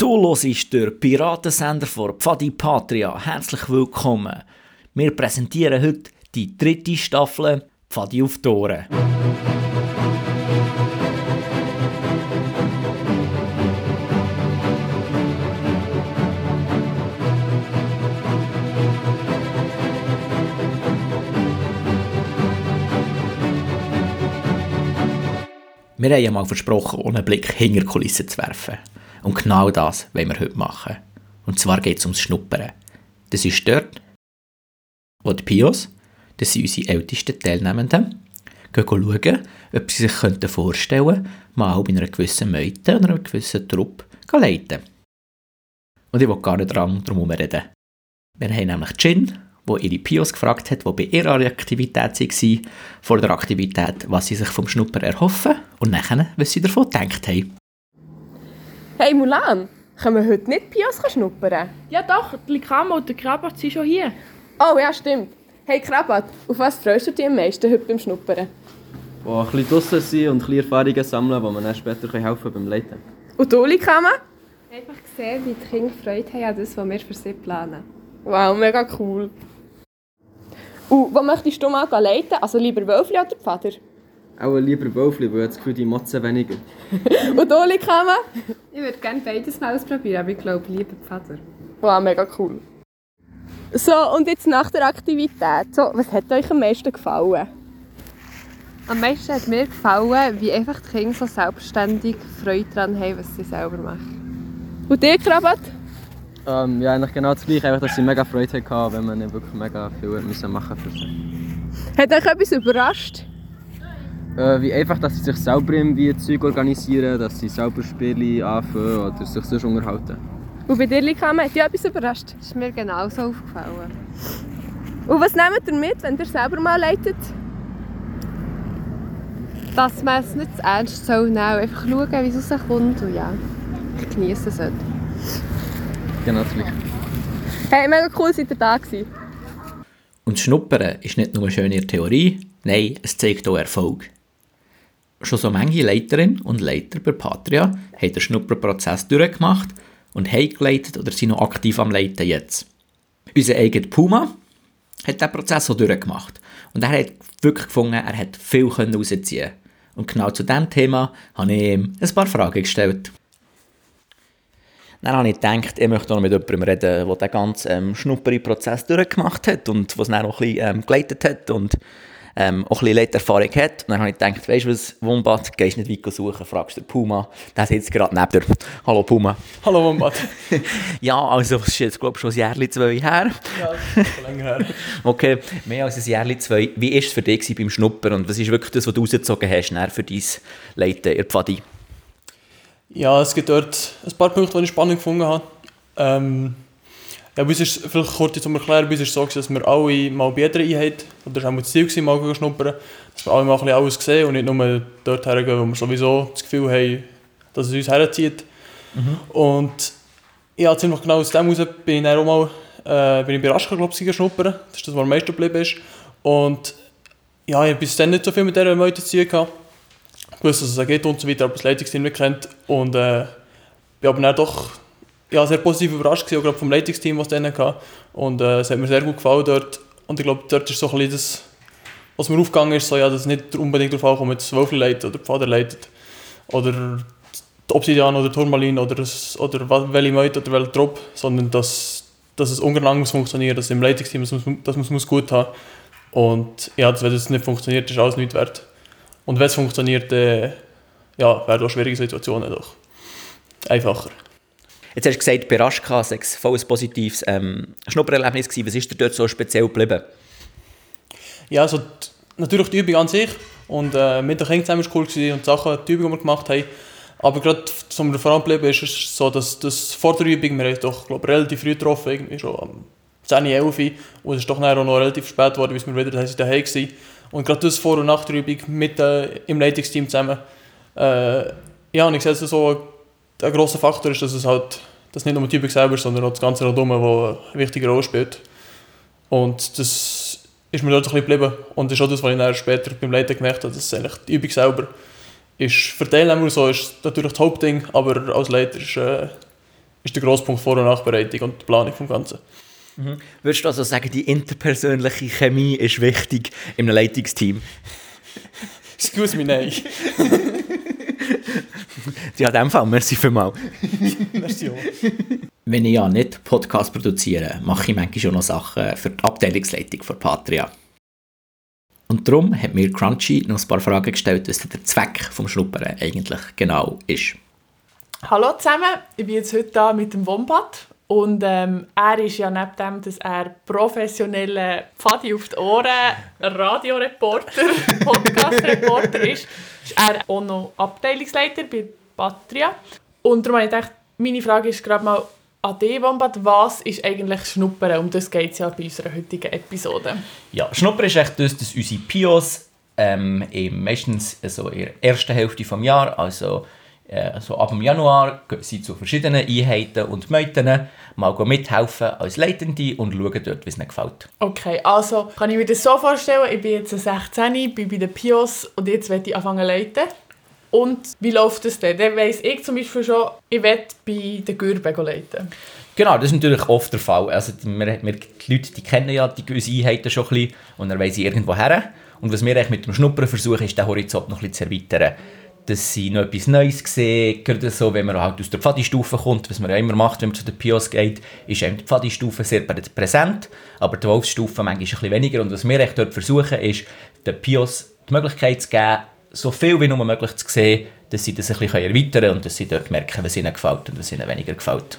Du hörst den Piratensender von Pfadi Patria. Herzlich willkommen. Wir präsentieren heute die dritte Staffel Pfadi auf Ohren. Wir haben ja mal versprochen, ohne Blick hinter Kulissen zu werfen. Und genau das wollen wir heute machen. Und zwar geht es ums Schnuppern. Das ist dort, wo die Pios, das sind unsere ältesten Teilnehmenden, gehen schauen, ob sie sich vorstellen könnten, mal bei einer gewissen Meute oder einer gewissen Truppe zu leiten. Und ich will gar nicht dran drum reden. Wir haben nämlich Jin, wo ihre Pios gefragt hat, die bei ihrer Aktivität waren, vor der Aktivität, was sie sich vom Schnupper erhoffen und nachher, was sie davon gedacht haben. Hey Mulan, können wir heute nicht Pios schnuppern? Ja doch, die Likama und der Krabat sind schon hier. Oh ja, stimmt. Hey Krabat, auf was freust du dich am meisten heute beim Schnuppern? Oh, ein bisschen draussen sein und ein bisschen Erfahrungen sammeln, die man dann später helfen beim Leiten. Und du, Likama? Einfach sehen, wie die Kinder Freude haben an das, was wir für sie planen. Wow, mega cool. Und wo möchtest du mal leiten? Also lieber Wölfli oder Pfader? Auch lieber Wölfli, weil ich das Gefühl, die motzen weniger. Und du, Likama? Ich würde gerne beides mal ausprobieren, aber ich glaube lieber Pfader. Wow, mega cool. So, und jetzt nach der Aktivität. So, was hat euch am meisten gefallen? Am meisten hat mir gefallen, wie einfach die Kinder so selbstständig Freude daran haben, was sie selber machen. Und dir, Krabat? Ähm, ja, eigentlich genau das Gleiche, einfach, dass sie mega Freude hatten, wenn man nicht wirklich mega viel machen für sie. Hat euch etwas überrascht? Äh, wie einfach, dass sie sich selber irgendwie Zeug organisieren, dass sie selber Spiele anfangen oder sich sonst unterhalten. Und bei dir, Likama, hat dich etwas überrascht? Das ist mir genauso aufgefallen. Und was nehmt ihr mit, wenn ihr selber mal leitet? Dass man es nicht zu ernst soll nehmen, einfach schauen, wie es rauskommt und ja, ich genieße es. Genau das Gleiche. Hey, mega cool, seid ihr da gewesen. Und Schnuppern ist nicht nur eine schöne Theorie, nein, es zeigt auch Erfolg. Schon so manche Leiterinnen und Leiter bei Patria haben den Schnupperprozess durchgemacht und haben geleitet oder sind noch aktiv am Leiten jetzt. Unser eigener Puma hat diesen Prozess auch durchgemacht. Und er hat wirklich gefunden, er hat viel rausziehen Und genau zu diesem Thema habe ich ihm ein paar Fragen gestellt. Dann habe ich gedacht, ich möchte noch mit jemandem reden, der den ganzen ähm, Schnupperi-Prozess durchgemacht hat und was dann auch ein bisschen ähm, geleitet hat und ähm, auch ein bisschen Leiterfahrung hat. Und dann habe ich gedacht, weißt du was, Wombat, gehst nicht weit suchen, fragst den Puma. Der sitzt gerade neben dir. Hallo Puma. Hallo Wombat. ja, also das ist jetzt glaube ich schon ein Jahr, zwei her. Ja, das ist schon länger her. okay, mehr als ein Jahr, zwei. Wie war es für dich beim Schnuppern und was ist wirklich das, was du rausgezogen hast für dein Leiten in Pfadi? Ja, es gibt dort ein paar Punkte, die ich spannend gefunden habe. Ähm, ja, bei uns ist, vielleicht kurz zum Erklären, bei uns ist es so, dass wir alle mal bei jeder Einheit, oder das war auch das Ziel, mal schnuppern, dass wir alle mal ein bisschen alles sehen und nicht nur dort hergehen, wo wir sowieso das Gefühl haben, dass es uns herzieht. Mhm. Und ja, ziemlich genau aus dem heraus bin ich dann auch mal äh, bin ich bei Raschka, glaube ich, schnuppern. Das ist das, was am meisten geblieben ist. Und ja, ich habe bis dann nicht so viel mit dieser Meute zu tun gehabt gewusst, dass es geht und so weiter, aber das Leitungsteam nicht kennt. Und äh, bin aber dann doch ja, sehr positiv überrascht gewesen, auch vom Leitungsteam, was es hatte. Und äh, es hat mir sehr gut gefallen dort. Und ich glaube, dort ist so ein das, was mir aufgegangen ist, so, ja, dass es nicht unbedingt darauf ankommt, ob jetzt Wölfli leitet oder Pfader leitet. Oder Obsidian oder Turmalin oder, das, oder welche Meute oder welcher Trupp, sondern dass, dass es ungelang muss funktionieren, dass im Leitungsteam, das muss, das muss gut haben. Und ja, wenn das nicht funktioniert, ist alles nicht wert. Und wenn es funktioniert, äh, ja, werden auch schwierige Situationen doch einfacher. Jetzt hast du gesagt, bei Raschka war es voll ein positives ähm, Schnuppererlebnis. Was ist dir dort so speziell geblieben? Ja, also natürlich die Übung an sich und äh, mit den Kindern zusammen war cool gewesen und die Sachen, die Übungen, die wir gemacht haben. Aber gerade, was mir vor geblieben ist, ist so, dass das vor der Übung, wir haben doch glaub, relativ früh getroffen, irgendwie schon am 10, 11 und es ist doch auch noch relativ spät geworden, bis wir wieder daheim waren. Und gerade das Vor- und Nach der Übung mit äh, im Leitungsteam zusammen. Äh, ja, und ich sehe es so, ein grosser Faktor ist, dass es halt dass nicht nur die Übung selber, sondern auch das ganze Rundum, das eine wichtige Rolle spielt. Und das ist mir dort ein bisschen geblieben. Und das ist auch das, was ich dann später beim Leiten gemerkt habe, dass eigentlich die Übung selber ist für Teilnehmer so ist natürlich das Hauptding, aber als Leiter ist, äh, ist der grosse Punkt Vor- und Nachbereitung und die Planung vom Ganzen. Würdest du also sagen, die interpersönliche Chemie ist wichtig im Leitungsteam? Excuse me, nein. Ja, in dem Fall, merci vielmals. Merci auch. Wenn ich ja nicht Podcast produziere, mache ich manchmal schon noch Sachen für die Abteilungsleitung von Patria. Und darum hat mir Crunchy noch ein paar Fragen gestellt, was der Zweck vom Schnuppern eigentlich genau ist. Hallo zusammen, ich bin jetzt heute hier mit dem Wombat. Und ähm, er ist ja neben dem, dass er professioneller Pfadi auf die Ohren, Radioreporter, Podcast-Reporter ist, ist er auch noch Abteilungsleiter bei Patria. Und darum habe ich gedacht, meine Frage ist gerade mal an dich, Wombat, was ist eigentlich Schnuppern? Um das geht es ja bei unserer heutigen Episode. Ja, Schnuppern ist echt das, dass unsere Pios ähm, eben meistens so in der ersten Hälfte des Jahres, also äh, so ab dem Januar, gehen sie zu verschiedenen Einheiten und Meuten, mal mithelfen als Leitende und schauen dort, wie es ihnen gefällt. Okay, also kann ich mir das so vorstellen, ich bin jetzt 16, bin bei den Pios und jetzt werde ich anfangen zu leiten. Und wie läuft das denn? Dann weiss ich zum Beispiel schon, ich werde bei den Gürben leiten. Genau, das ist natürlich oft der Fall. Also, wir, wir, die Leute die kennen ja die gewisse Einheiten schon ein bisschen und dann wollen sie irgendwo her. Und was wir eigentlich mit dem Schnuppern versuchen, ist, den Horizont noch ein bisschen zu erweitern. Dass sie noch etwas Neues sehen, gerade so, wenn man halt aus der Pfadi-Stufe kommt, was man ja immer macht, wenn man zu den Pios geht, ist eben die Pfadi-Stufe sehr präsent, aber die Wolfsstufe manchmal ein bisschen weniger. Und was wir echt dort versuchen, ist, den Pios die Möglichkeit zu geben, so viel wie nur möglich zu sehen, dass sie das ein bisschen erweitern können und dass sie dort merken, was ihnen gefällt und was ihnen weniger gefällt.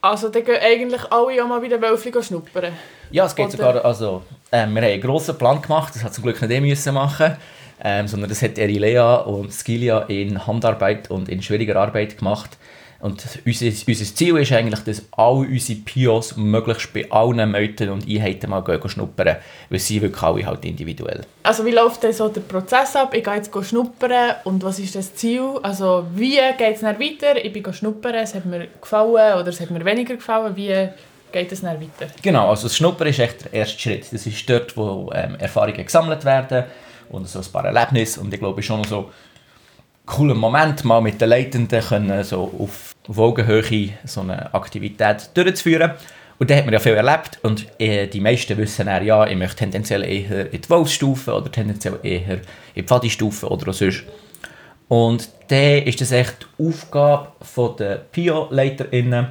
Also dann gehen eigentlich alle auch mal bei den Wölfli schnuppern. Ja, es geht Oder- sogar, also, ähm, wir haben einen grossen Plan gemacht, das hat zum Glück nicht ich müssen machen, ähm, sondern das hat Erilea und Skilia in Handarbeit und in schwieriger Arbeit gemacht. Und unser, unser Ziel ist eigentlich, dass alle unsere Pios möglichst bei allen Meuten und Einheiten mal gehen schnuppern, weil sie wirklich alle halt individuell. Also wie läuft denn so der Prozess ab? Ich gehe jetzt schnuppern und was ist das Ziel? Also wie geht es dann weiter? Ich bin schnuppern, es hat mir gefallen oder es hat mir weniger gefallen. Wie geht es dann weiter? Genau, also das Schnuppern ist echt der erste Schritt. Das ist dort, wo ähm, Erfahrungen gesammelt werden und so ein paar Erlebnisse. Und ich glaube, es ist schon so cooler Moment, mal mit den Leitenden können, so auf, auf Augenhöhe so eine Aktivität durchzuführen. Und da hat man ja viel erlebt und äh, die meisten wissen dann, ja, ich möchte tendenziell eher in die Wolfsstufe oder tendenziell eher in die Pfadi-Stufe oder auch sonst. Und dann ist das echt die Aufgabe der Pio-LeiterInnen,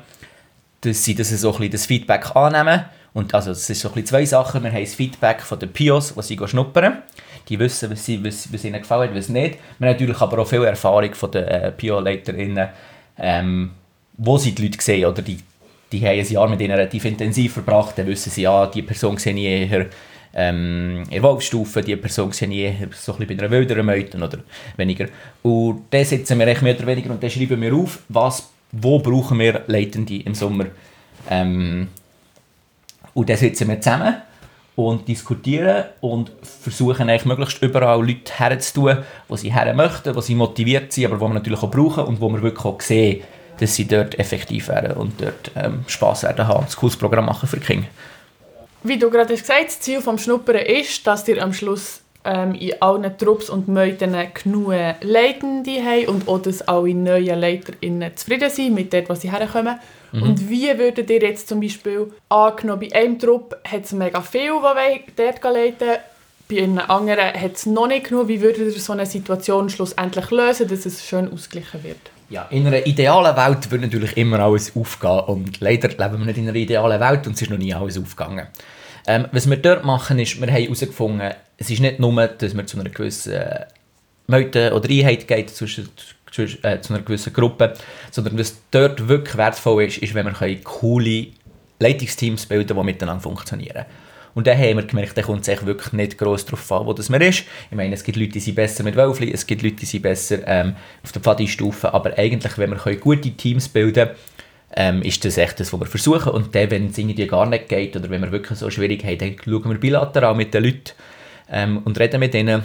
dass sie das so ein bisschen das Feedback annehmen. Und also es ist so ein bisschen zwei Sachen. Wir haben das Feedback den Pios, die sie gehen schnuppern. Die wissen, was, sie, was, was ihnen gefällt, was nicht. Wir haben natürlich aber auch viel Erfahrung von den äh, Pio-LeiterInnen, ähm, wo sie die Leute sehen. Oder die, die haben ein Jahr mit ihnen relativ intensiv verbracht. Dann wissen sie, ja, die Person sehe ich eher ähm, in der Wolfsstufe, die Person sehe ich eher so ein bisschen bei einer wilderen oder weniger. Und dann sitzen wir echt mehr oder weniger und dann schreiben wir auf, was, wo brauchen wir Leitende im Sommer. Ähm, und dann sitzen wir zusammen und diskutieren und versuchen eigentlich möglichst überall Leute herzutun, wo sie her möchten, wo sie motiviert sind, aber wo wir natürlich auch brauchen und wo wir wirklich auch sehen, dass sie dort effektiv werden und dort ähm, Spass werden haben und ein cooles Programm machen für die Kinder. Wie du gerade hast gesagt das Ziel des Schnuppern ist, dass ihr am Schluss ähm, in allen Trupps und Meuten genug Leitende habt und auch, dass alle neuen LeiterInnen zufrieden sind mit dem, was sie herkommen. Und wie würdet ihr jetzt zum Beispiel angenommen, bei einem Trupp hat es mega viel, die dort leiten bei einem anderen hat es noch nicht genug. Wie würdet ihr so eine Situation schlussendlich lösen, dass es schön ausgeglichen wird? Ja, in einer idealen Welt würde natürlich immer alles aufgehen und leider leben wir nicht in einer idealen Welt und es ist noch nie alles aufgegangen. Ähm, was wir dort machen ist, wir haben herausgefunden, es ist nicht nur, dass wir zu einer gewissen äh, Meute oder Einheit geht, zwischen, zwischen, äh, zu einer gewissen Gruppe, sondern was dort wirklich wertvoll ist, ist, wenn wir können coole Leitungsteams bilden, die miteinander funktionieren. Und dann haben wir gemerkt, da kommt es echt wirklich nicht gross darauf an, wo das man ist. Ich meine, es gibt Leute, die sind besser mit Wölfli, es gibt Leute, die sind besser ähm, auf der Pfadi-Stufe, aber eigentlich, wenn wir können gute Teams bilden ähm, ist das echt das, was wir versuchen. Und dann, wenn es irgendwie gar nicht geht oder wenn wir wirklich so schwierig haben, dann schauen wir bilateral mit den Leuten ähm, und reden mit ihnen.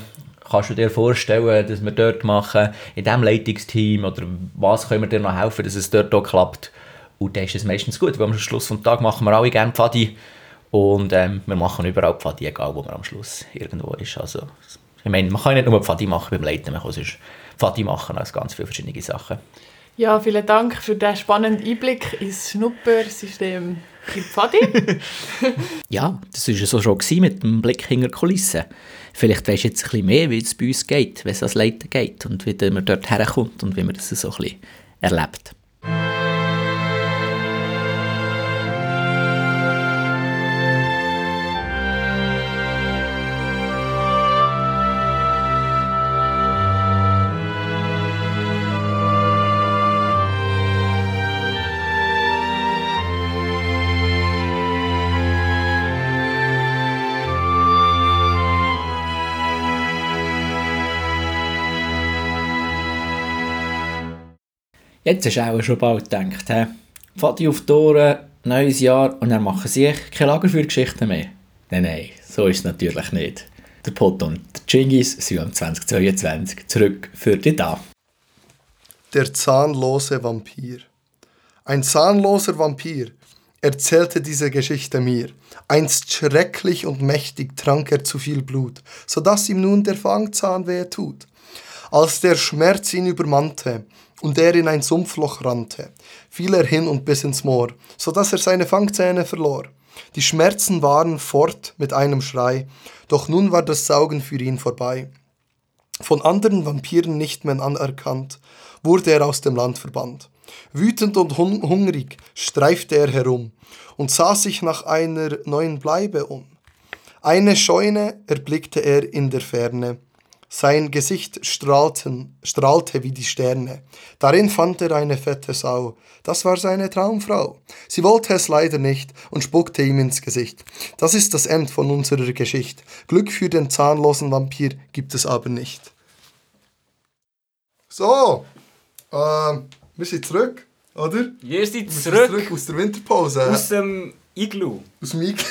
Kannst du dir vorstellen, dass wir dort machen, in diesem Leitungsteam, oder was können wir dir noch helfen, dass es dort auch klappt? Und dann ist es meistens gut, weil am Schluss des Tages machen wir alle gerne Pfadi und ähm, wir machen überall Pfadi, egal wo man am Schluss irgendwo ist. Also, ich meine, man kann nicht nur Pfadi machen beim Leiten, man kann sonst Pfadi machen als ganz viele verschiedene Sachen. Ja, vielen Dank für den spannenden Einblick ins Schnuppersystem in Pfadi. Ja, das war ja so schon mit dem Blick hinter die Kulissen. Vielleicht weisst du jetzt ein bisschen mehr, wie es bei uns geht, wenn es als Leiter geht und wie man dort herkommt und wie man das so ein bisschen erlebt. Jetzt du auch schon bald gedacht, hä? Pfadi auf die Ohren, neues Jahr und dann machen sie echt keine Lagerfeuergeschichten mehr. Nein, nein, so ist es natürlich nicht. Der Pot und der Chingis sind am 2022 zurück für dich da. Der zahnlose Vampir. Ein zahnloser Vampir erzählte diese Geschichte mir. Einst schrecklich und mächtig trank er zu viel Blut, so dass ihm nun der Fangzahn wehe tut. Als der Schmerz ihn übermannte und er in ein Sumpfloch rannte, fiel er hin und bis ins Moor, so dass er seine Fangzähne verlor. Die Schmerzen waren fort mit einem Schrei, doch nun war das Saugen für ihn vorbei. Von anderen Vampiren nicht mehr anerkannt, wurde er aus dem Land verbannt. Wütend und hun hungrig streifte er herum und sah sich nach einer neuen Bleibe um. Eine Scheune erblickte er in der Ferne. Sein Gesicht strahlten, strahlte wie die Sterne. Darin fand er eine fette Sau. Das war seine Traumfrau. Sie wollte es leider nicht und spuckte ihm ins Gesicht. Das ist das Ende von unserer Geschichte. Glück für den zahnlosen Vampir gibt es aber nicht. So, äh, wir sind zurück, oder? Wir sind Wir sind zurück zurück aus der Winterpause. aus dem Iglu. Aus dem Ig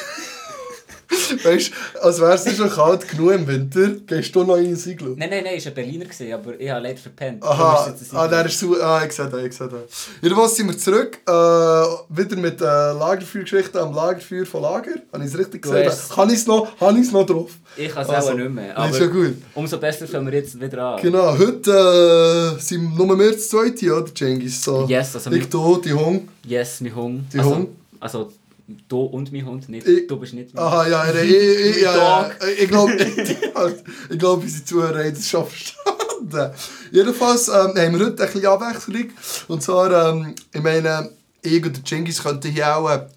Weißt du, als wäre es schon kalt genug im Winter, gehst du noch in ein Iglu. Nein, nein, nein, es war ein Berliner, gewesen, aber ich habe leider verpennt. Aha, ah, der ist so, ah, ich sehe den, ich sehe den. Jedenfalls sind wir zurück, äh, wieder mit äh, Lagerfeuergeschichten am Lagerfeuer von Lager. Habe ich es richtig Du gesehen? hast- Habe ich es noch, habe ich's noch drauf? Ich kann es Also, auch nicht mehr. das ist ja Aber gut. umso besser fangen wir jetzt wieder an. Genau, heute äh, sind nur wir zu zweit hier, oder Cengiz? So, Yes, also ich, mit- du, die Hung. Yes, mein Hund. Die also, Hund? Also, du und mein Hund, nicht Ich- du bist nicht mein Aha, ja, ich, ich, ich, ja, ich glaube, ich glaube, unsere Zuhörer haben das schon verstanden. Jedenfalls ähm, haben wir heute ein bisschen Abwechslung. Und zwar, ähm, ich meine, ich und der Cengiz könnten hier auch äh,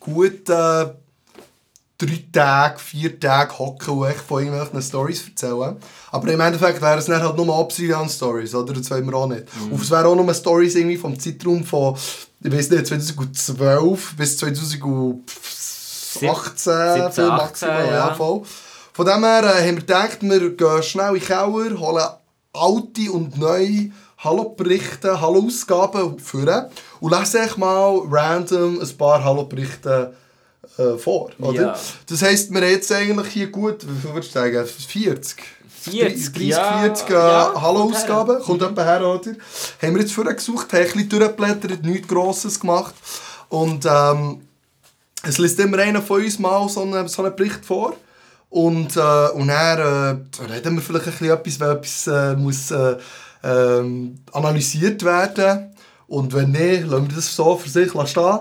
gut äh, drei Tage, vier Tage hocken und echt von irgendwelchen Stories erzählen. Aber im Endeffekt wären es dann halt nur Obsidian-Stories, oder? Das wollen wir auch nicht. Und es wären auch nur Stories irgendwie vom Zeitraum von, ich weiß nicht, 2012 bis 2018, 17, viel 18, maximal, ja. ja. voll. Von dem her äh, haben wir gedacht, wir gehen schnell in den Keller, holen alte und neue Hallo-Berichte, Hallo-Ausgaben vor und lesen echt mal random ein paar Hallo-Berichte äh, vor. Oder? Ja. Das heisst, wir haben jetzt eigentlich hier gut, wie viel würdest du sagen, 40? 40, 30, ja. 40 äh, Ja, Hallo-Ausgaben, kommt kommt her, oder? Haben wir jetzt vorher gesucht, haben ein bisschen durchgeblättert, nichts Grosses gemacht. Und ähm, es liest immer einer von uns mal so einen, so einen Bericht vor. Und, äh, und dann äh, reden wir vielleicht ein bisschen etwas, wenn etwas äh, muss, äh, ähm, analysiert werden Und wenn nicht, lassen wir das so für sich stehen.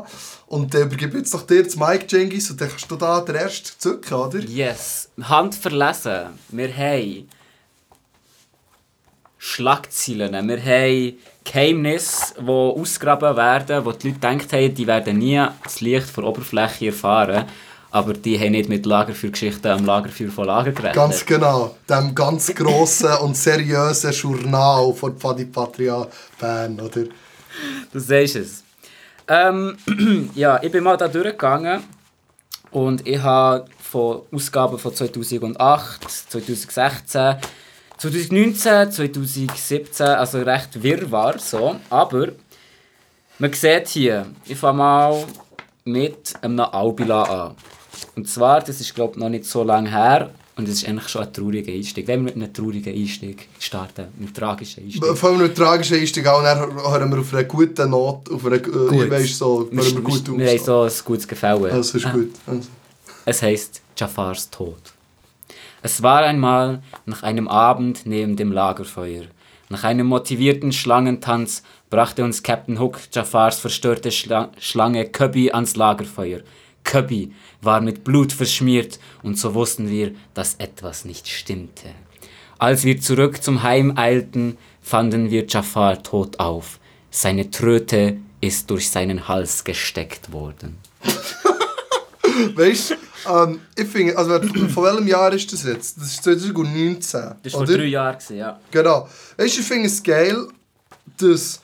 Und dann übergebe jetzt doch dir das Mike Jengis und dann kannst du da den ersten zücken, oder? Yes. Hand verlesen. Wir haben Schlagzeilen. Wir haben Geheimnisse, die ausgegraben werden, wo die Leute gedacht haben, die werden nie das Licht von der Oberfläche erfahren. Aber die haben nicht mit Lagerfeuergeschichten am Lagerfeuer von Lager geredet. Ganz genau. Dem ganz grossen und seriösen Journal von Pfadi Patria Bern, oder? Du sagst es. Ähm, ja, ich bin mal da durchgegangen und ich habe von Ausgaben von 2008, 2016, 2019, 2017, also recht wirrwarr so. Aber man sieht hier, ich fange mal mit einem Albila an. Und zwar, das ist glaube ich noch nicht so lange her und es ist eigentlich schon ein trauriger Einstieg. Wenn wir mit einem traurigen Einstieg starten, mit einem tragischen Einstieg. Vor allem mit tragischen Einstieg auch, und dann hören wir auf einer guten Note, auf einer, äh, weißt, so, hören wir gut wir, wir haben so ein gutes Gefälle. Also ist gut. Also. Es heißt Jafars Tod. Es war einmal nach einem Abend neben dem Lagerfeuer, Nach einem motivierten Schlangentanz brachte uns Captain Hook Jafars verstörte Schla Schlange Cubby ans Lagerfeuer. Cubby war mit Blut verschmiert und so wussten wir, dass etwas nicht stimmte. Als wir zurück zum Heim eilten, fanden wir Jafar tot auf. Seine Tröte ist durch seinen Hals gesteckt worden. Weißt du, ähm, ich finde, also von welchem Jahr ist das jetzt? Das ist 2019. Das war vor drei Jahren, gewesen, ja. Genau. Weißt du, ich finde es geil, dass.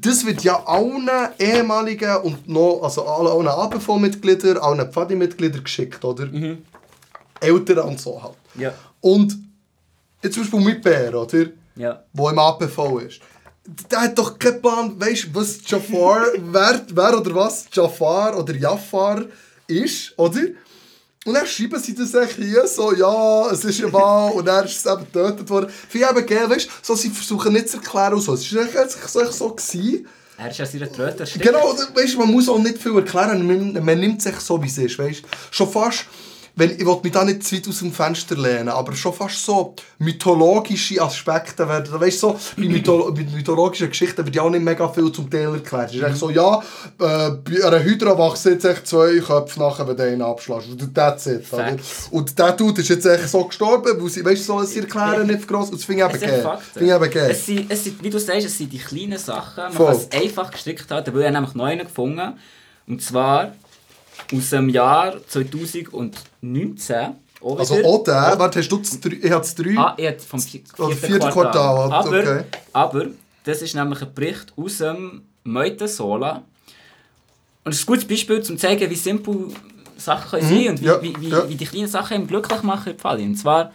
Das wird ja allen ehemaligen und noch, also allen, ABV-Mitgliedern, allen Pfadi-Mitgliedern geschickt, oder? Eltern und so halt. Ja. Und jetzt zum Beispiel mit Bär, oder? Ja. der im APV ist. Der hat doch keinen Plan, weißt du, was Jafar, wer, wer oder was Jafar oder Jafar ist, oder? Und dann schreiben sie das hier so, ja, es ist ja wahr, und er ist es eben getötet worden. Ich eben geil, weißt du, so, sie versuchen nicht zu erklären so. Es war so, so gewesen. Er ist ja seiner Tröte erstickt. Genau, weißt, du, man muss auch nicht viel erklären, man, man nimmt sich so, wie es ist, weißt du. Schon fast, wenn, ich will mich da nicht zu weit aus dem Fenster lehnen, aber schon fast so mythologische Aspekte werden, weißt du, so, bei, Mytholo mythologischen Geschichten wird ja auch nicht mega viel zum Teil erklärt. Es ist echt so, ja, äh, bei einer Hydra wachsen jetzt echt zwei Köpfe nachher, wenn du einen abschlägst. Und that's it. Oder? Und der Dude ist jetzt echt so gestorben, weil sie, weißt so, sie erklären nicht gross, und das finde ich Es eben geil. Es sind, es sind, wie du sagst, es sind die kleinen Sachen. Man Voll. kann es einfach gestrickt. Da habe ich nämlich noch einen gefunden. Und zwar aus dem Jahr 2019. Auch Also wieder. auch der, warte, hast du das drei, ich habe das drei? Ah, ich hatte vom vi- Oder vierten vierten Quartal, aber, okay. aber das ist nämlich ein Bericht aus dem Meute Sola. Und es ist ein gutes Beispiel, um zu zeigen, wie simpel Sachen können sein und wie, Mhm. ja, wie, wie, ja. wie die kleinen Sachen ihm glücklich machen. Und zwar,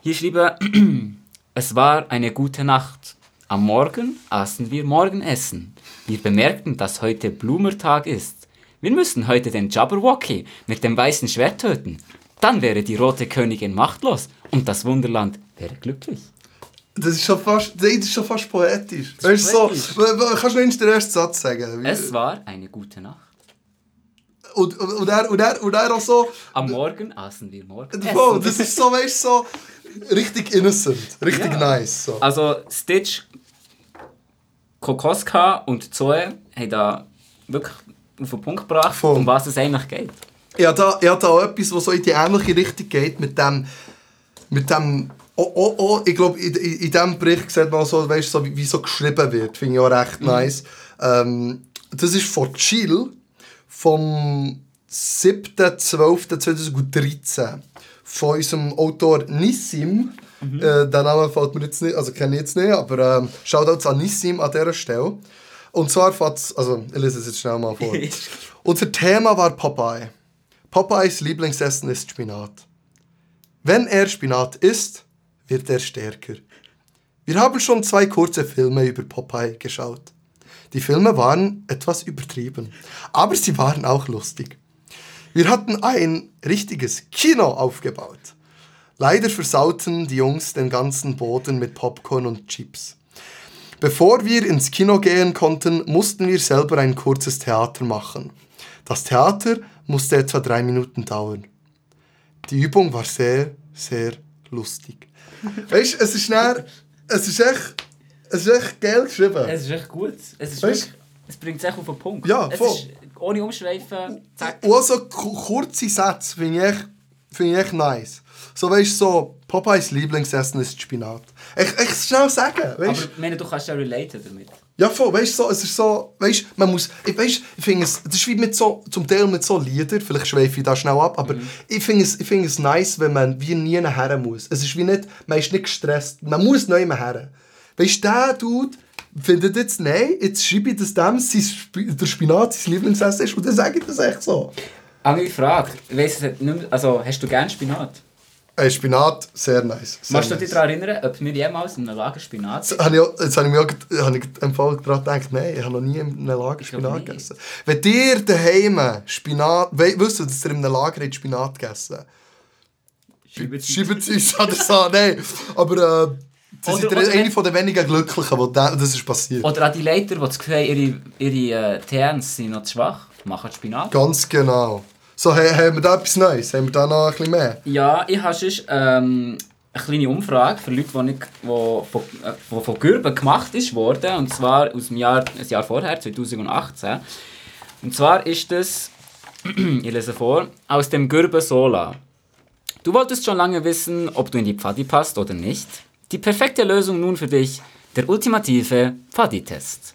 hier schreiben, es war eine gute Nacht. Am Morgen aßen wir Morgenessen. Wir bemerkten, dass heute Blumertag ist. Wir müssen heute den Jabberwocky mit dem weißen Schwert töten. Dann wäre die rote Königin machtlos und das Wunderland wäre glücklich. Das ist schon fast, das ist schon fast poetisch. Weißt du, so, kannst du noch den ersten Satz sagen? Es war eine gute Nacht. Und, und, und, er, und, er, und er auch so, Am Morgen aßen wir morgen. voll, das ist so, weißt du, so richtig innocent, richtig Ja. nice. So. Also Stitch, Kokoska und Zoe haben da wirklich auf den Punkt gebracht, Voll. um was es eigentlich geht. Habe da, habe da auch etwas, was so in die ähnliche Richtung geht, mit dem, mit dem, oh, oh, oh, ich glaube, in, in, in diesem Bericht sieht man so, weißt, so wie, wie so geschrieben wird, finde ich auch recht nice. Ähm, das ist von Chill, vom 7.12.2013, von unserem Autor Nissim. Äh, der Name fällt mir jetzt nicht, also kenne ich jetzt nicht, aber ähm, Shoutouts an Nissim an dieser Stelle. Und zwar fährt's, also ich lese es jetzt schnell mal vor. Unser Thema war Popeye. Popeyes Lieblingsessen ist Spinat. Wenn er Spinat isst, wird er stärker. Wir haben schon zwei kurze Filme über Popeye geschaut. Die Filme waren etwas übertrieben, aber sie waren auch lustig. Wir hatten ein richtiges Kino aufgebaut. Leider versauten die Jungs den ganzen Boden mit Popcorn und Chips. Bevor wir ins Kino gehen konnten, mussten wir selber ein kurzes Theater machen. Das Theater musste etwa drei Minuten dauern. Die Übung war sehr, sehr lustig. Weißt du, es ist näher, es ist echt, es ist echt geil geschrieben. Es ist echt gut. Es, ist wirklich, es bringt es echt auf den Punkt. Ja, es voll. ist ohne Umschweifen, zack. Und auch so ku- kurze Sätze finde ich, echt- finde ich echt nice. So weißt du, so, Popeyes Lieblingsessen ist Spinat. Ich, ich schnell sagen, weißt Aber ich meine, du kannst ja relaten damit. Ja, voll, weißt du, so, es ist so, weißt man muss, ich, weißt, ich finde es, das ist wie mit so, zum Teil mit so Liedern, vielleicht schweife ich da schnell ab, aber ich finde es, ich finde es nice, wenn man wie nie her muss. Es ist wie nicht, man ist nicht gestresst, man muss neu her. Weißt du, der Dude findet jetzt, nein, jetzt schreibe ich das dem, sein der Spinat sein Lieblingsessen ist und dann sage ich das echt so. Andere Frage. Nicht mehr, also, hast du gerne Spinat? Äh, Spinat, sehr nice. Sehr Magst du nice. dich daran erinnern, ob wir jemals in einem Lager Spinat Jetzt habe ich, auch- jetzt habe ich mir auch habe ich im Fall daran gedacht, nein, ich habe noch nie in einem Lager Ich Spinat nicht. gegessen. Wenn ihr daheim Spinat, we- wisst ihr, dass ihr in einem Lager habt Spinat gegessen schreiben Sie- Schreibt es uns oder so, nein. Aber äh, das Oder- ist oder eine wenn- von den wenigen Glücklichen, wo da, das ist passiert. Oder an die Leiter, die das Gefühl haben, ihre, ihre äh, TNs sind noch zu schwach, machen Spinat. Ganz genau. So, he- haben wir da etwas Neues? Haben wir da noch bisschen mehr? Ja, ich habe sonst ähm, ein eine kleine Umfrage für Leute, die, von, die von Gürben gemacht ist und zwar aus dem Jahr, ein Jahr vorher, 2018. Und zwar ist das, ich lese vor, aus dem Gürben Sola. Du wolltest schon lange wissen, ob du in die Pfadi passt oder nicht. Die perfekte Lösung nun für dich, der ultimative Pfadi-Test.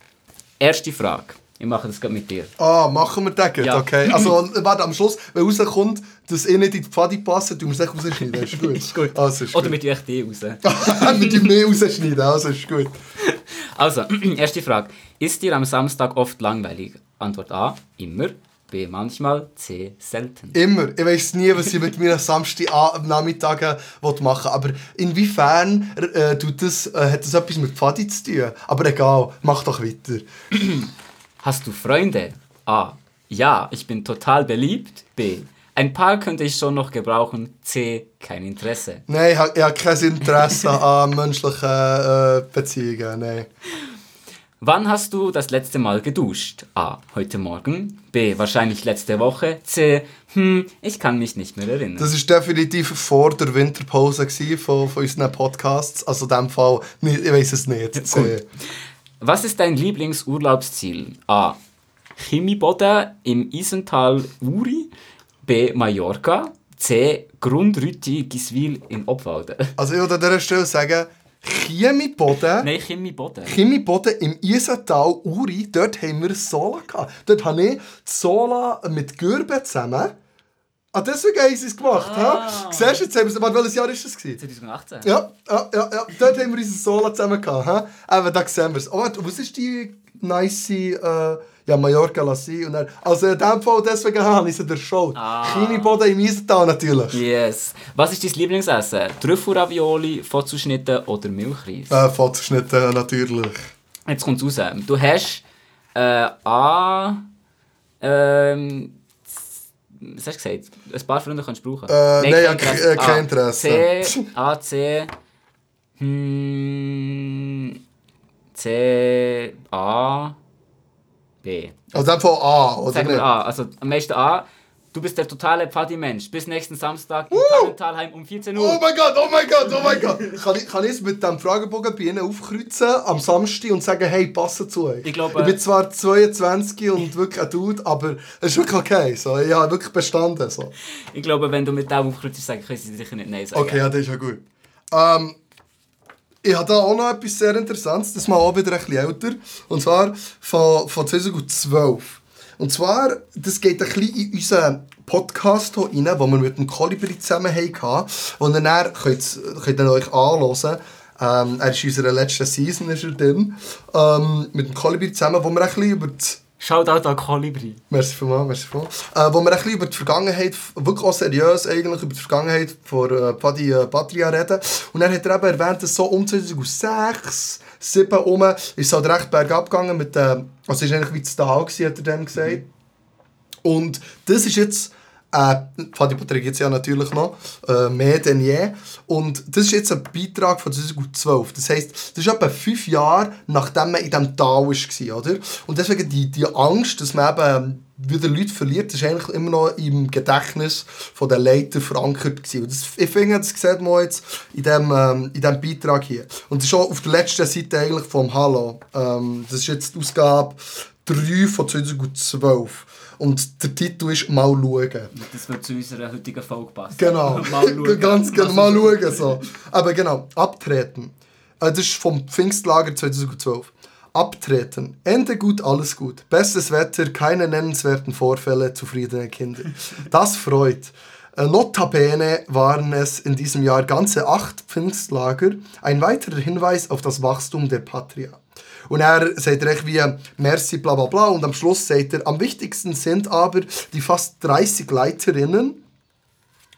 Erste Frage. Ich mache das gerade mit dir. Ah, machen wir den Ja. okay. Also, warte, am Schluss, wenn rauskommt, dass ihr nicht in die Pfadi passt, tun wir es echt rausschneiden. Ist gut. Ist gut. Also, ist Oder tun echt die raus. wir tun mehr rausschneiden, also ist gut. Also, erste Frage. Ist dir am Samstag oft langweilig? Antwort A. Immer. B. Manchmal. C. Selten. Immer. Ich weiß nie, was ich mit meinen Samstagnachmittagen machen will. Aber inwiefern äh, tut das, äh, hat das etwas mit Pfadi zu tun? Aber egal, mach doch weiter. Hast du Freunde? A. Ja, ich bin total beliebt. B. Ein paar könnte ich schon noch gebrauchen. C. Kein Interesse. Nein, ich habe hab kein Interesse an menschlichen äh, Beziehungen. Nein. Wann hast du das letzte Mal geduscht? A. Heute Morgen. B. Wahrscheinlich letzte Woche. C. Hm, ich kann mich nicht mehr erinnern. Das war definitiv vor der Winterpause von, von unseren Podcasts. Also in dem Fall, ich weiß es nicht. Gut. Was ist dein Lieblingsurlaubsziel? A. Chemiboden im Isental Uri. B. Mallorca. C. Grundrütti Giswil in Obwalden. Also ich würde an dieser Stelle sagen, Chemieboden, Nein, Chemiboden. Chemieboden im Isental Uri, dort haben wir Sola gehabt. Dort habe ich Sola mit Gürben zusammen. Ah, deswegen haben sie es gemacht. Ah. Siehst du, jetzt haben wir es... Warte, welches Jahr war das? Gewesen? 2018. Ja, ja, ja, ja. Dort haben wir unsere Sola zusammen gehabt. hä? Eben, da sehen wir es. Oh, was ist die nice... Äh, ja, Mallorca Lassie. Und dann, also in dem Fall, deswegen habe ich sie durchschaut. Ah. Chemieboden im Isental natürlich. Yes. Was ist dein Lieblingsessen? Trüffelravioli, Fotzuschnitten oder Milchreis? Äh, Fotoschnitte natürlich. Jetzt kommt es raus. Du hast äh, A. Ähm, was hast du gesagt? Ein paar Freunde kannst du brauchen. Äh, nein, ja, kein ke- äh, kein A. Interesse. C. A, C. Hm, C. A. B. Also Fall A, oder Sagen nicht? wir A. Also am meisten A. Du bist der totale Partymensch. Bis nächsten Samstag in Tannentalheim um 14 Uhr. Oh mein Gott, oh mein Gott, oh mein Gott. Kann ich, kann ich es mit dem Fragebogen bei Ihnen aufkreuzen am Samstag und sagen, hey, passen zu euch? Ich glaube- Ich bin zwar 22 und wirklich ein Dude, aber es ist wirklich okay. So. Ich habe wirklich bestanden. So. Ich glaube, wenn du mit dem aufkreuzt sagst, können sie sicher nicht Nein sagen. Okay, ja, das ist ja gut. Ähm, ich habe da auch noch etwas sehr Interessantes, das mal auch wieder ein bisschen älter. Und zwar von, von 2012. Und zwar, das geht ein bisschen in unseren Podcast hier rein, den wir mit dem Kolibri zusammen hatten. Und dann könnt, könnt ihr euch anhören. Ähm, er ist in unserer letzten Season ist er drin. Ähm, mit dem Kolibri zusammen, wo wir ein bisschen über die Shoutout an Kolibri. Merci vielmals, merci vielmals. Äh, wo wir ein bisschen über die Vergangenheit, wirklich auch seriös eigentlich, über die Vergangenheit von äh, Paddy äh, Patria reden. Und dann hat er eben erwähnt, dass so um 2006, 2007 herum, ist es halt recht bergab gegangen mit dem, also es war eigentlich wie zu Tal, gewesen, hat er dann gesagt. Und das ist jetzt, äh, Patria gibt es ja natürlich noch, äh, mehr denn je. Und das ist jetzt ein Beitrag von 2012. Das heisst, das ist etwa fünf Jahre, nachdem man in diesem Tal war, oder? Und deswegen die, die Angst, dass man eben wieder Leute verliert, ist eigentlich immer noch im Gedächtnis von den Leiter verankert gewesen. Und das, ich finde, das sieht man jetzt in diesem ähm, in dem Beitrag hier. Und das ist auch auf der letzten Seite eigentlich vom Hallo. Ähm, das ist jetzt die Ausgabe 3 von 2012. Und der Titel ist «Mal schauen». Das wird zu unserer heutigen Folge passen. Genau, Mal schauen. ganz genau, mal schauen. So. Aber genau, abtreten. Äh, Das ist vom Pfingstlager 2012. Abtreten. Ende gut, alles gut. Bestes Wetter, keine nennenswerten Vorfälle, zufriedene Kinder. Das freut. Äh, Notabene waren es in diesem Jahr ganze acht Pfingstlager. Ein weiterer Hinweis auf das Wachstum der Patria. Und er sagt er echt wie Merci, bla bla bla. Und am Schluss sagt er, am wichtigsten sind aber die fast 30 Leiterinnen.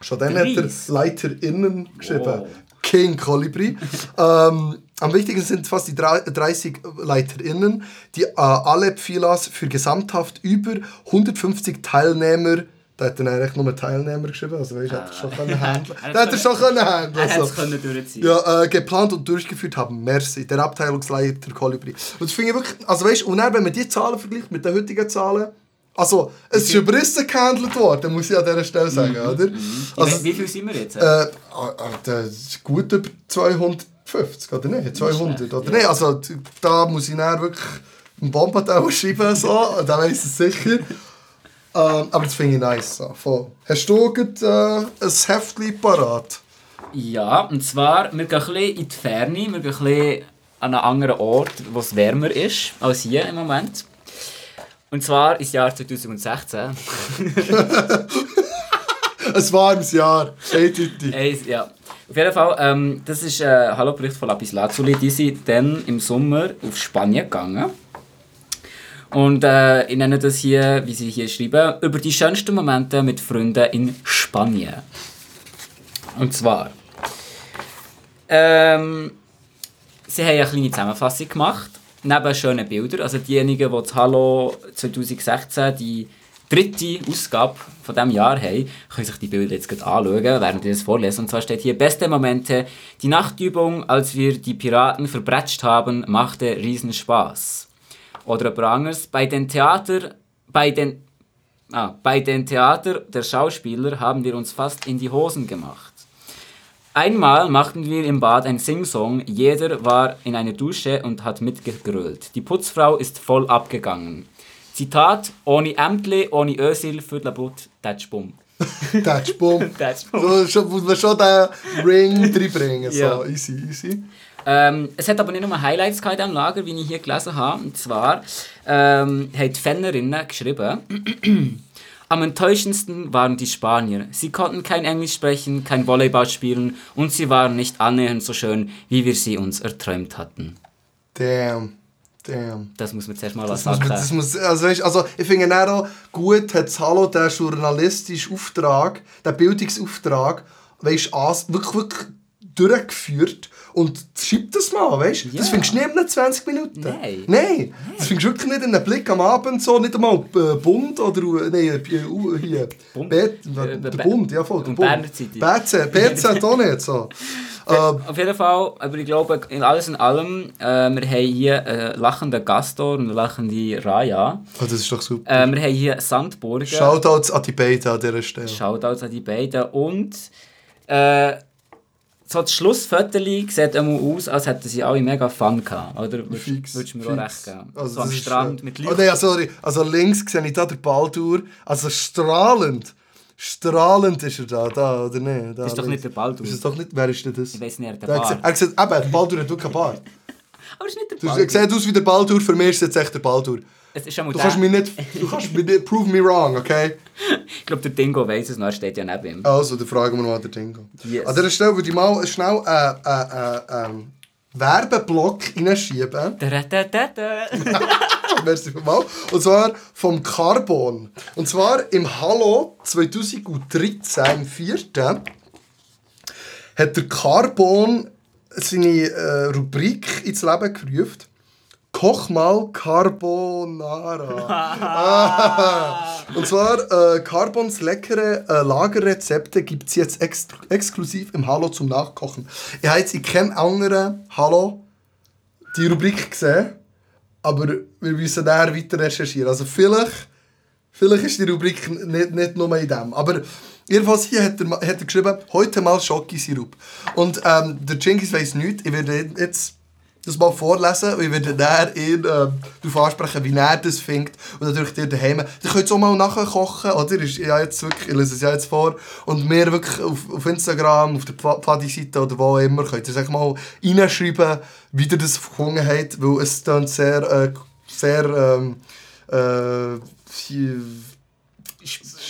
Schon dann hat er? LeiterInnen geschrieben. Wow. King Colibri. ähm, am wichtigsten sind fast die drei- 30 LeiterInnen, die äh, alle Pfilas für gesamthaft über 150 Teilnehmer da hat er eigentlich nur Teilnehmer geschrieben, also weißt, hätte er schon können handeln. Da hätte er schon können handeln. hätte So. es können durchziehen Ja, äh, geplant und durchgeführt haben. Merci. Der Abteilungsleiter Kolibri. Und das finde ich wirklich, also weißt, und dann, wenn man die Zahlen vergleicht mit den heutigen Zahlen, Also, es ist überrissen gehandelt worden, muss ich an dieser Stelle sagen, oder? Also, wie viel sind wir jetzt? äh, ah, ah, das ist gut über 250, oder nicht? 200, oder nicht? Also, da muss ich dann wirklich einen Bombenteil schreiben, so, da weiss ich sicher. Ähm, aber das finde ich nice. So. Voll. Hast du gerade äh, ein Heftchen parat? Ja, und zwar, wir gehen ein bisschen in die Ferne, wir gehen ein bisschen an einen anderen Ort, wo es wärmer ist als hier im Moment. Und zwar ins Jahr 2016. Ein warmes Jahr, eindeutig. Eins, ja. Auf jeden Fall, ähm, das ist ein Hallo-Bericht von Lapis Lazuli. Die sind dann im Sommer auf Spanien gegangen. Und äh, ich nenne das hier, wie sie hier schreiben, über die schönsten Momente mit Freunden in Spanien. Und zwar, ähm, sie haben eine kleine Zusammenfassung gemacht, neben schönen Bildern. Also diejenigen, die das Hallo 2016, die dritte Ausgabe von diesem Jahr haben, können sich die Bilder jetzt gerade anschauen, während ich das vorlese. Und zwar steht hier, beste Momente, die Nachtübung, als wir die Piraten verbretscht haben, machte riesen Spaß. Oder ein anderes, bei den Theater, bei den, ah, bei den Theater der Schauspieler haben wir uns fast in die Hosen gemacht. Einmal machten wir im Bad ein Singsong, jeder war in einer Dusche und hat mitgegrölt. Die Putzfrau ist voll abgegangen. Zitat, ohne Ämtle, ohne Ösil für die Brut, das bumm. Tatsch, bumm. Das bumm. So, muss man schon den Ring reinbringen. So, Ja. easy, easy. Ähm, es hat aber nicht nur Highlights gehabt in diesem Lager, wie ich hier gelesen habe. Und zwar ähm, haben die Fannerinnen geschrieben, am enttäuschendsten waren die Spanier. Sie konnten kein Englisch sprechen, kein Volleyball spielen und sie waren nicht annähernd so schön, wie wir sie uns erträumt hatten. Damn. Damn. Das muss man zuerst mal Das was muss, das muss, also, weißt, also ich finde auch gut, hat Hallo den journalistischen Auftrag, den Bildungsauftrag, weißt, wirklich, wirklich durchgeführt und schreib das mal, weißt? Ja. Das findest du nicht in 20 Minuten. Nein. Nein. Das findest du wirklich nicht in einem Blick am Abend, so nicht einmal äh, Bund oder äh, nein, äh, hier. Bund? Bet, Äh, der Be- Bund, ja voll, der und Bund. Berner Zeitung. BZ, BZ auch nicht so. Auf jeden Fall, aber ich glaube, in alles in allem, äh, wir haben hier einen lachenden Gastor und eine lachende Raya. oh, das ist doch super. Äh, wir haben hier Sandburger. Shoutouts an die beiden an dieser Stelle. Shoutouts an die beiden. Und äh, so das Schlussviertel sieht einmal aus, als hätten sie alle mega Fun gehabt. Oder würdest Fix, würdest du mir auch fix. recht geben? Also so am ist, Strand äh, mit Oh Licht. nein, sorry. Also links sehe ich da den Baldur. Also strahlend. Strahlend ist er da, da oder nicht? Da, Das ist doch nicht der Baldur. Ist doch nicht, wer ist denn das? Ich weiß nicht, er Der Bart. Er gesagt, eben, der Baldur hat wirklich keinen Bart. Aber es ist nicht der Du Baldur. sieht aus wie der Baldur, für mich ist es jetzt echt der Baldur. Es ist schon mal Du kannst mich nicht, du kannst mich nicht, prove me wrong, okay? Ich glaube, der Dingo weiss es noch, er steht ja neben ihm. Also, dann fragen wir mal den Dingo. Yes. An dieser Stelle würde ich mal schnell einen äh, äh, ähm, Werbeblock da. Merci vielmals. Und zwar vom Carbon. Und zwar im Hallo 2013, im 4. hat der Carbon seine äh, Rubrik ins Leben gerufen. Koch mal Carbonara. Und zwar äh, Carbons leckere äh, Lagerrezepte gibt es jetzt ex exklusiv im Hallo zum Nachkochen. Ich habe jetzt in keinem anderen Hallo die Rubrik gesehen. Aber wir müssen nachher weiter recherchieren. Also vielleicht, vielleicht ist die Rubrik nicht, nicht nur in dem. Aber jedenfalls hier hat er, hat er geschrieben, heute mal Schokosirup. Und ähm, der Genghis weiss nichts. Ich werde jetzt das mal vorlesen und ich werde dann ihn ähm, darauf ansprechen, wie er das findet. Und natürlich dir daheim. Ihr könnt es auch mal nachkochen, oder? Ist ja jetzt wirklich, ich lese es ja jetzt vor. Und mir wirklich auf, auf Instagram, auf der Pfa- Pfadi-Seite oder wo immer, könnt ihr sag mal reinschreiben, wie ihr das gefunden habt, weil es dann sehr, äh, sehr, ähm, äh,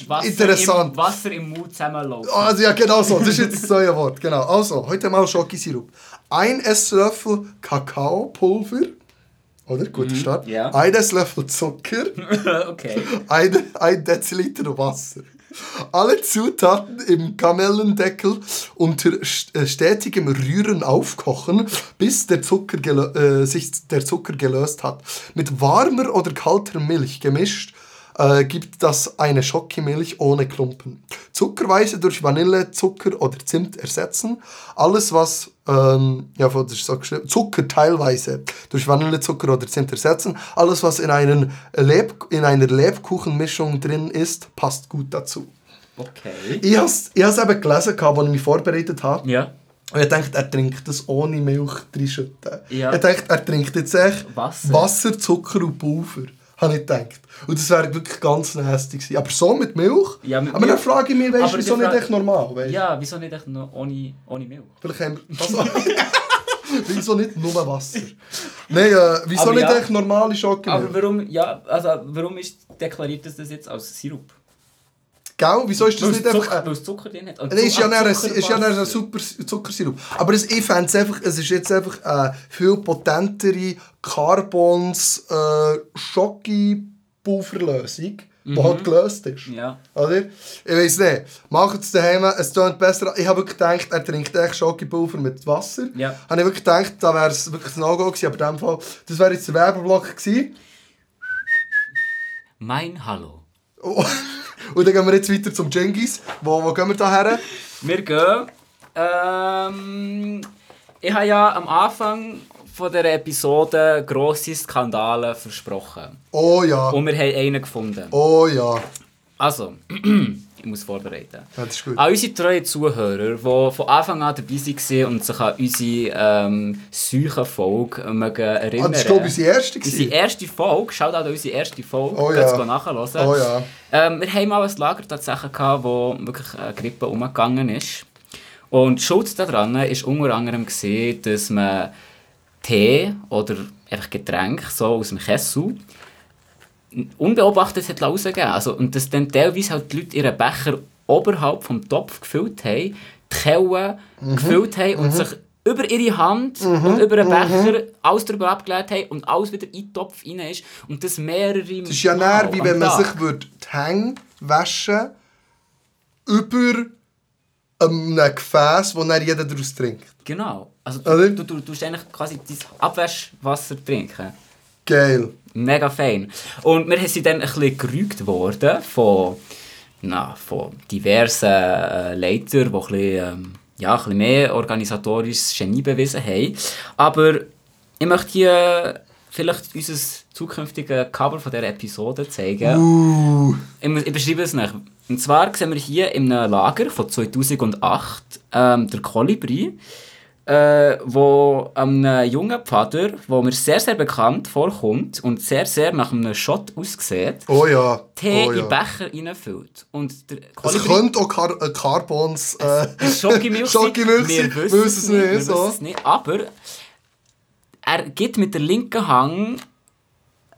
Wasser Interessant. Im, Wasser im Mund zusammenlaufen. also ja, genau so, das ist jetzt das neue Wort, genau. Also, heute mal Schokosirup. Ein Esslöffel Kakaopulver, oder? Guter Start. ja. Ein Esslöffel Zucker, okay. ein, ein Deziliter Wasser. Alle Zutaten im Kamellendeckel unter äh, stetigem Rühren aufkochen, bis der Zucker äh, sich der Zucker gelöst hat. Mit warmer oder kalter Milch gemischt, äh, gibt das eine Schokimilch ohne Klumpen. Zuckerweise durch Vanille, Zucker oder Zimt ersetzen. Alles, was ähm, ja, das ist so Zucker teilweise durch Vanillezucker oder Zimt ersetzen. Alles, was in, einen Leb in einer Lebkuchenmischung drin ist, passt gut dazu. Okay. Ich habe es eben gelesen, als ich mich vorbereitet habe. Ja. Und ich dachte, er trinkt das ohne Milch reinschütten. Ja. Ich dachte, er trinkt jetzt echt Wasser. Wasser Zucker und Pulver. Habe ich gedacht. Und das wäre wirklich ganz nasty gewesen. Aber so mit Milch? Ja, mit aber dann Milch. frage ich mich, weißt Aber wieso nicht echt normal? Weißt? Ja, wieso nicht echt noch ohne, ohne Milch? Vielleicht haben wir... Also, wieso nicht nur Wasser? Nein, äh, wieso Aber nicht ja. echt normale Aber Schokimilch? warum, ja, also, warum ist deklariert, dass das jetzt als Sirup? Gell? Wieso ist das Weil nicht einfach... Zucker, äh, weil es Zucker drin hat. Es ist ja ein, ist ja ein super Zuckersirup. Aber es, ich fände es einfach, es ist jetzt einfach eine viel potentere Carbons äh, Schoki-Pulverlösung, die halt gelöst ist. Ja. Oder? Ich weiß nicht. Macht es daheim, es tönt besser. Ich habe wirklich gedacht, er trinkt echt Schokipulver mit Wasser. Ja. Habe ich wirklich gedacht, da wäre es wirklich ein No-Go gewesen. Aber in dem Fall, das wäre jetzt der Werbeblock gewesen. Mein Hallo. Oh. Und dann gehen wir jetzt weiter zum Jengis. Wo, wo gehen wir da her? Wir gehen. Ähm, ich habe ja am Anfang von der Episode grosse Skandale versprochen. Oh ja. Und wir haben einen gefunden. Oh ja. Also, muss vorbereiten. Ja, das ist gut. An unsere treuen Zuhörer, die von Anfang an dabei waren und sich an unsere ähm, Seuchenfolge erinnern Ah, das war, glaube ich, unsere erste. Unsere gewesen. erste Folge, schaut an unsere erste Folge, Oh ja. nachhören. Oh ja. Ähm, wir haben mal ein Lager tatsächlich gehabt, wo wirklich eine Grippe umgegangen ist. Und Schuld daran war unter anderem, gewesen, dass man Tee oder einfach Getränk so aus dem Kessel unbeobachtet hat rausgegeben. Also, und dass dann teilweise halt die Leute ihren Becher oberhalb vom Topf gefüllt haben, die Kellen Mhm. gefüllt haben und sich über ihre Hand und über den Becher alles darüber abgelegt haben und alles wieder in den Topf rein ist. Und das mehrere Das ist ja näher, wie wenn man sich würde die Hänge waschen über einem Gefäß, wo dann jeder daraus trinkt. Genau. Also Oder? du, du, du eigentlich quasi dein Abwaschwasser trinken. Geil. Mega fein. Und wir sind dann ein bisschen gerügt worden von, na, von diversen äh, Leitern, die ein bisschen, ähm, ja, ein bisschen mehr organisatorisches Genie bewiesen haben. Aber ich möchte hier vielleicht unser zukünftiges Cover von dieser Episode zeigen. Uh. Ich, muss, ich beschreibe es nicht. Und zwar sehen wir hier in einem Lager von 2008 ähm, der Kolibri, äh, wo einem jungen Pfader, wo mir sehr, sehr bekannt vorkommt und sehr, sehr nach einem Shot aussieht, Oh ja. Tee oh ja. in Becher reinfüllt. Und der Es könnte auch Car äh, Carbons... Äh, ist Schokimilch. sein. Wir wissen es nicht. Wir so. es nicht. Aber er gibt mit der linken Hand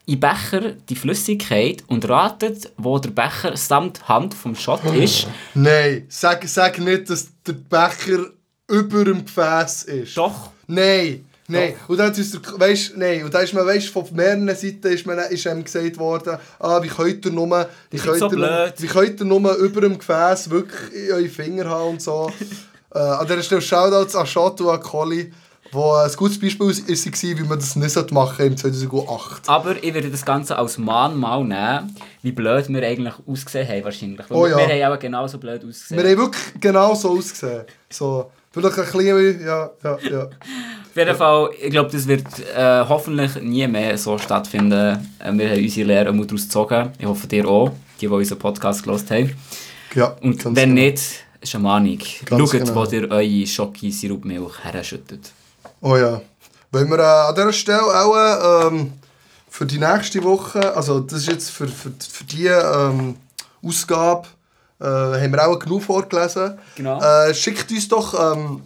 in Becher die Flüssigkeit und ratet, wo der Becher samt Hand vom Shot ist. Nein, sag, sag nicht, dass der Becher über dem Gefäß ist. Doch. Nein. Nein, und dann ist der, weißt, nein, und dann ist man, weißt, von mehreren Seiten ist, man, ist einem gesagt worden, ah, wie könnt ihr nur, wie könnt so ihr, wie könnt ihr nur über dem Gefäß wirklich eure Finger haben und so. äh, an dieser Stelle Shoutouts an und an Colli, wo ein gutes Beispiel sie, wie man das nicht machen im 2008. Aber ich werde das Ganze als Mahnmal nehmen, wie blöd wir eigentlich ausgesehen haben wahrscheinlich. Oh wir, ja. wir haben auch genauso blöd ausgesehen. Wir haben wirklich genau so ausgesehen. So, vielleicht ein bisschen, ja, ja, ja. Auf jeden Fall, ich glaube, das wird äh, hoffentlich nie mehr so stattfinden. Äh, wir haben unsere Lehre einmal daraus gezogen. Ich hoffe, ihr auch, die, die unseren Podcast gehört haben. ja Und wenn genau. nicht, ist eine Mahnung. Ganz Schaut, genau. wo ihr eure Schoki-Sirupmilch herschüttet. Oh ja. Wollen wir äh, an dieser Stelle auch ähm, für die nächste Woche, also das ist jetzt für, für, für die ähm, Ausgabe, äh, haben wir auch genug vorgelesen. Genau. Äh, schickt uns doch ähm,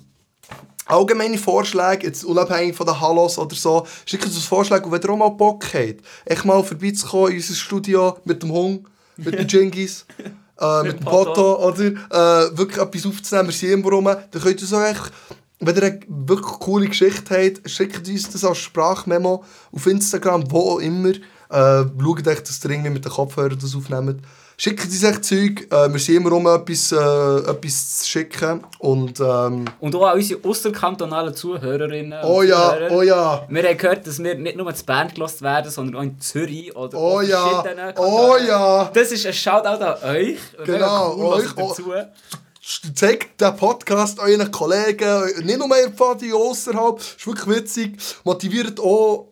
allgemeine Vorschläge, jetzt unabhängig von den Hallos oder so, schickt uns Vorschläge, und wenn ihr auch mal Bock habt, echt mal vorbeizukommen in unser Studio mit dem Hung, mit dem Jingis, äh, mit dem Poto, oder äh, wirklich etwas aufzunehmen, wir sind irgendwo rum, dann könnt ihr so echt, wenn ihr eine wirklich coole Geschichte habt, schickt uns das als Sprachmemo auf Instagram, wo auch immer. Äh, schaut euch, dass ihr irgendwie mit den Kopfhörern das aufnehmt. Schicken Sie sich Zeug. Äh, wir sind immer um etwas, äh, etwas zu schicken. Und, ähm, Und auch an unsere außerkantonalen Zuhörerinnen oh ja, Zuhörer. oh ja. Wir haben gehört, dass wir nicht nur zu Band gelost werden, sondern auch in Zürich oder Oh auf ja, verschiedenen oh ja. Das ist ein Shoutout an euch. Genau, cool, euch, dazu. Zeigt den Podcast euren Kollegen, nicht nur in Pfadi, außerhalb. Ist wirklich witzig. Motiviert auch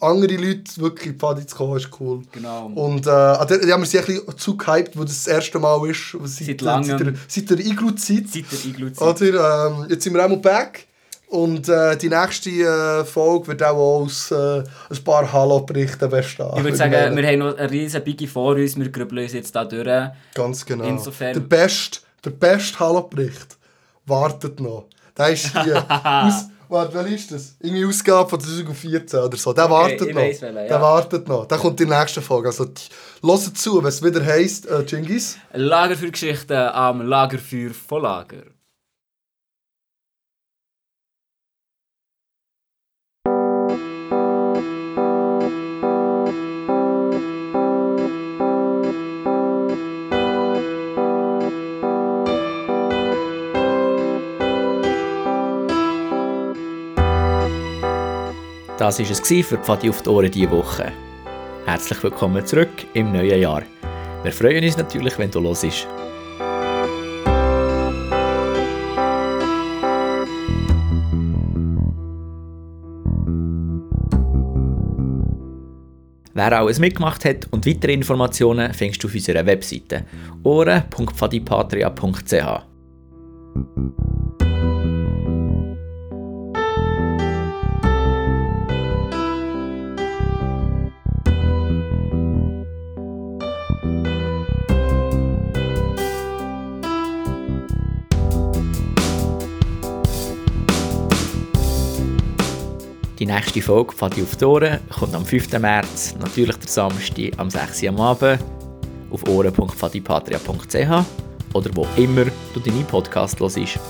andere Leute, wirklich in die Pfadi zu kommen. Ist cool. Genau. Und äh, die haben wir sich ein bisschen zu gehypt, wo das das erste Mal ist. Seit, Seit langem. Seit der, seit der Iglu-Zeit. Oder, ähm, jetzt sind wir einmal back. Und äh, die nächste äh, Folge wird auch aus äh, ein paar Hallo-Berichten bestehen. Ich würde sagen, wir haben noch eine riesen Biggie vor uns, wir grübeln uns jetzt da durch. Ganz genau. Insofern- Der beste, der beste Hallo-Bericht wartet noch. Der ist hier. aus, warte, wer ist das? Irgendwie Ausgabe von 2014 oder so. Der Okay, wartet noch. weiss welchen, ja. Der wartet noch. Der kommt in der nächsten Folge. Also, hört zu, wenn es wieder heisst, äh, Genghis. Lagerfeuergeschichten am Lagerfeuer von Lager. Das war es für Pfadi auf die Ohren diese Woche. Herzlich willkommen zurück im neuen Jahr. Wir freuen uns natürlich, wenn du los bist. Wer alles mitgemacht hat und weitere Informationen findest du auf unserer Webseite ohren.pfadipatria.ch. Die nächste Folge Pfadi auf die Ohren kommt am 5. März, natürlich der Samstag am 6. Uhr am Abend, auf ohren.pfadipatria.ch oder wo immer du deine Podcast hörst.